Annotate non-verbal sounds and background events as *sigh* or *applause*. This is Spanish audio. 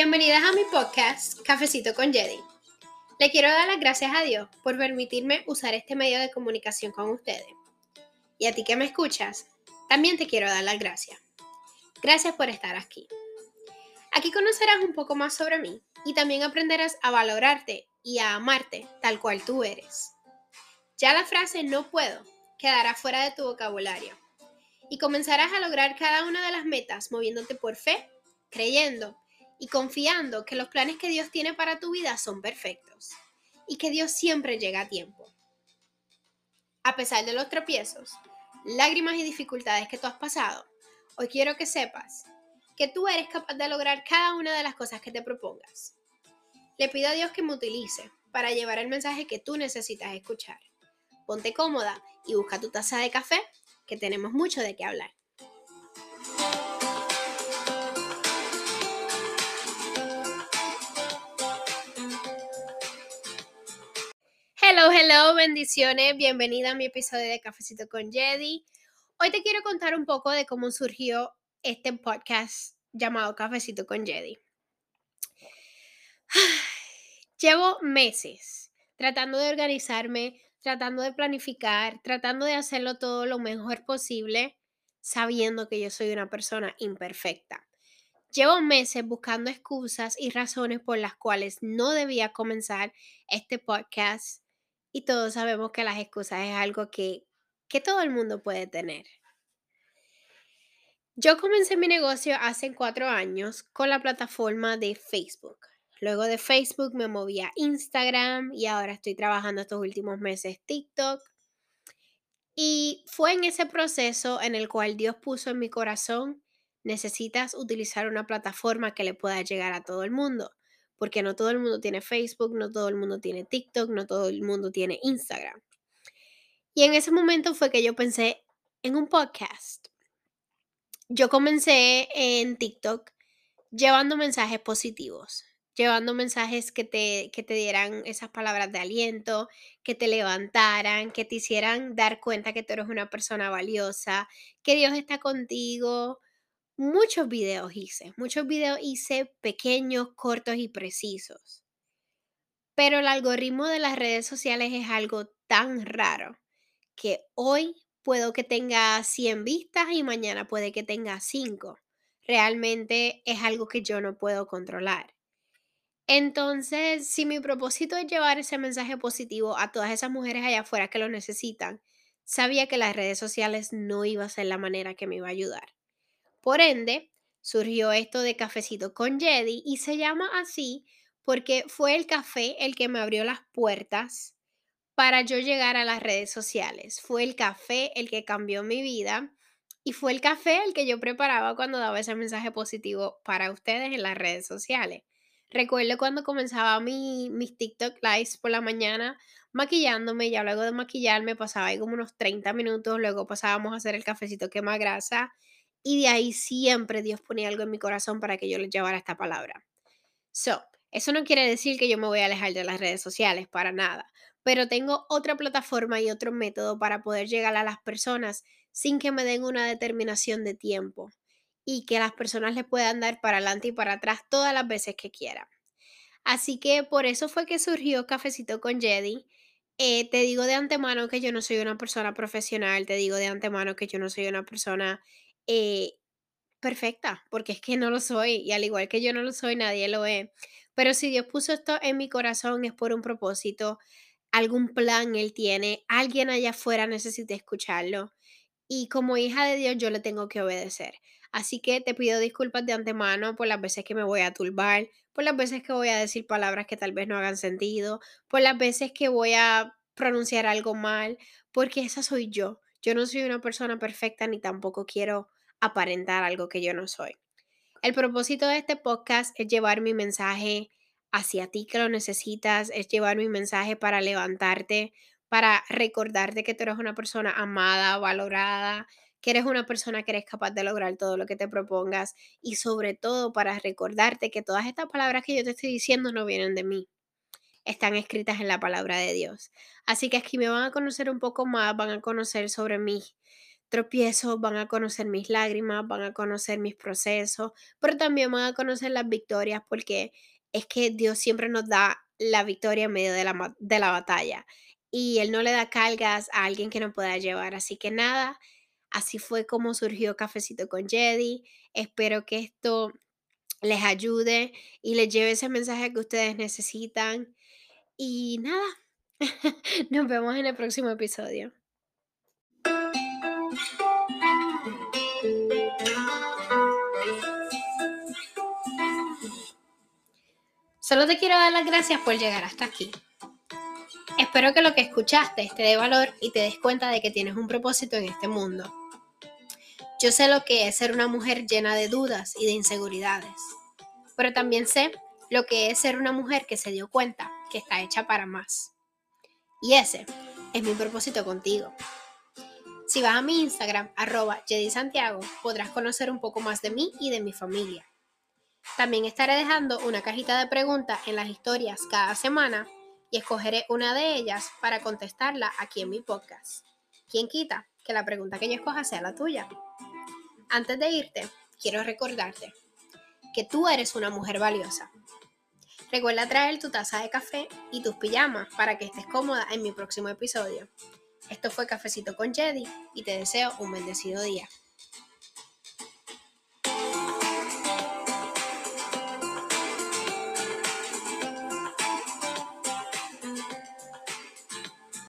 Bienvenidas a mi podcast Cafecito con Jedi. Le quiero dar las gracias a Dios por permitirme usar este medio de comunicación con ustedes. Y a ti que me escuchas, también te quiero dar las gracias. Gracias por estar aquí. Aquí conocerás un poco más sobre mí y también aprenderás a valorarte y a amarte tal cual tú eres. Ya la frase no puedo quedará fuera de tu vocabulario y comenzarás a lograr cada una de las metas moviéndote por fe, creyendo y confiando que los planes que Dios tiene para tu vida son perfectos y que Dios siempre llega a tiempo. A pesar de los tropiezos, lágrimas y dificultades que tú has pasado, hoy quiero que sepas que tú eres capaz de lograr cada una de las cosas que te propongas. Le pido a Dios que me utilice para llevar el mensaje que tú necesitas escuchar. Ponte cómoda y busca tu taza de café, que tenemos mucho de qué hablar. Hello, bendiciones. Bienvenida a mi episodio de Cafecito con Jedi. Hoy te quiero contar un poco de cómo surgió este podcast llamado Cafecito con Jedi. *sighs* Llevo meses tratando de organizarme, tratando de planificar, tratando de hacerlo todo lo mejor posible, sabiendo que yo soy una persona imperfecta. Llevo meses buscando excusas y razones por las cuales no debía comenzar este podcast y todos sabemos que las excusas es algo que, que todo el mundo puede tener. Yo comencé mi negocio hace cuatro años con la plataforma de Facebook. Luego de Facebook me moví a Instagram y ahora estoy trabajando estos últimos meses TikTok. Y fue en ese proceso en el cual Dios puso en mi corazón, necesitas utilizar una plataforma que le pueda llegar a todo el mundo porque no todo el mundo tiene Facebook, no todo el mundo tiene TikTok, no todo el mundo tiene Instagram. Y en ese momento fue que yo pensé en un podcast. Yo comencé en TikTok llevando mensajes positivos, llevando mensajes que te, que te dieran esas palabras de aliento, que te levantaran, que te hicieran dar cuenta que tú eres una persona valiosa, que Dios está contigo, muchos videos hice, muchos videos hice pequeños, cortos y precisos. Pero el algoritmo de las redes sociales es algo tan raro que hoy puedo que tenga 100 vistas y mañana puede que tenga 5. Realmente es algo que yo no puedo controlar. Entonces, si mi propósito es llevar ese mensaje positivo a todas esas mujeres allá afuera que lo necesitan, sabía que las redes sociales no iba a ser la manera que me iba a ayudar. Por ende, surgió esto de cafecito con Jedi y se llama así porque fue el café el que me abrió las puertas para yo llegar a las redes sociales. Fue el café el que cambió mi vida y fue el café el que yo preparaba cuando daba ese mensaje positivo para ustedes en las redes sociales. Recuerdo cuando comenzaba mi, mis TikTok lives por la mañana maquillándome, ya luego de maquillarme pasaba ahí como unos 30 minutos, luego pasábamos a hacer el cafecito quema grasa y de ahí siempre Dios ponía algo en mi corazón para que yo les llevara esta palabra. So, eso no quiere decir que yo me voy a alejar de las redes sociales, para nada, pero tengo otra plataforma y otro método para poder llegar a las personas sin que me den una determinación de tiempo y que las personas le puedan dar para adelante y para atrás todas las veces que quieran. Así que por eso fue que surgió Cafecito con Jedi. Eh, te digo de antemano que yo no soy una persona profesional, te digo de antemano que yo no soy una persona eh, perfecta, porque es que no lo soy y al igual que yo no lo soy, nadie lo es. Pero si Dios puso esto en mi corazón es por un propósito, algún plan Él tiene, alguien allá afuera necesita escucharlo y como hija de Dios yo le tengo que obedecer. Así que te pido disculpas de antemano por las veces que me voy a turbar, por las veces que voy a decir palabras que tal vez no hagan sentido, por las veces que voy a pronunciar algo mal, porque esa soy yo. Yo no soy una persona perfecta ni tampoco quiero aparentar algo que yo no soy. El propósito de este podcast es llevar mi mensaje hacia ti que lo necesitas, es llevar mi mensaje para levantarte, para recordarte que tú eres una persona amada, valorada, que eres una persona que eres capaz de lograr todo lo que te propongas y sobre todo para recordarte que todas estas palabras que yo te estoy diciendo no vienen de mí, están escritas en la palabra de Dios. Así que aquí me van a conocer un poco más, van a conocer sobre mí, tropiezos, van a conocer mis lágrimas, van a conocer mis procesos, pero también van a conocer las victorias porque es que Dios siempre nos da la victoria en medio de la, de la batalla y Él no le da cargas a alguien que no pueda llevar. Así que nada, así fue como surgió Cafecito con Jedi. Espero que esto les ayude y les lleve ese mensaje que ustedes necesitan. Y nada, *laughs* nos vemos en el próximo episodio. Solo te quiero dar las gracias por llegar hasta aquí. Espero que lo que escuchaste te dé valor y te des cuenta de que tienes un propósito en este mundo. Yo sé lo que es ser una mujer llena de dudas y de inseguridades, pero también sé lo que es ser una mujer que se dio cuenta que está hecha para más. Y ese es mi propósito contigo. Si vas a mi Instagram, arroba Santiago, podrás conocer un poco más de mí y de mi familia. También estaré dejando una cajita de preguntas en las historias cada semana y escogeré una de ellas para contestarla aquí en mi podcast. ¿Quién quita que la pregunta que yo escoja sea la tuya? Antes de irte, quiero recordarte que tú eres una mujer valiosa. Recuerda traer tu taza de café y tus pijamas para que estés cómoda en mi próximo episodio. Esto fue Cafecito con Jedi y te deseo un bendecido día.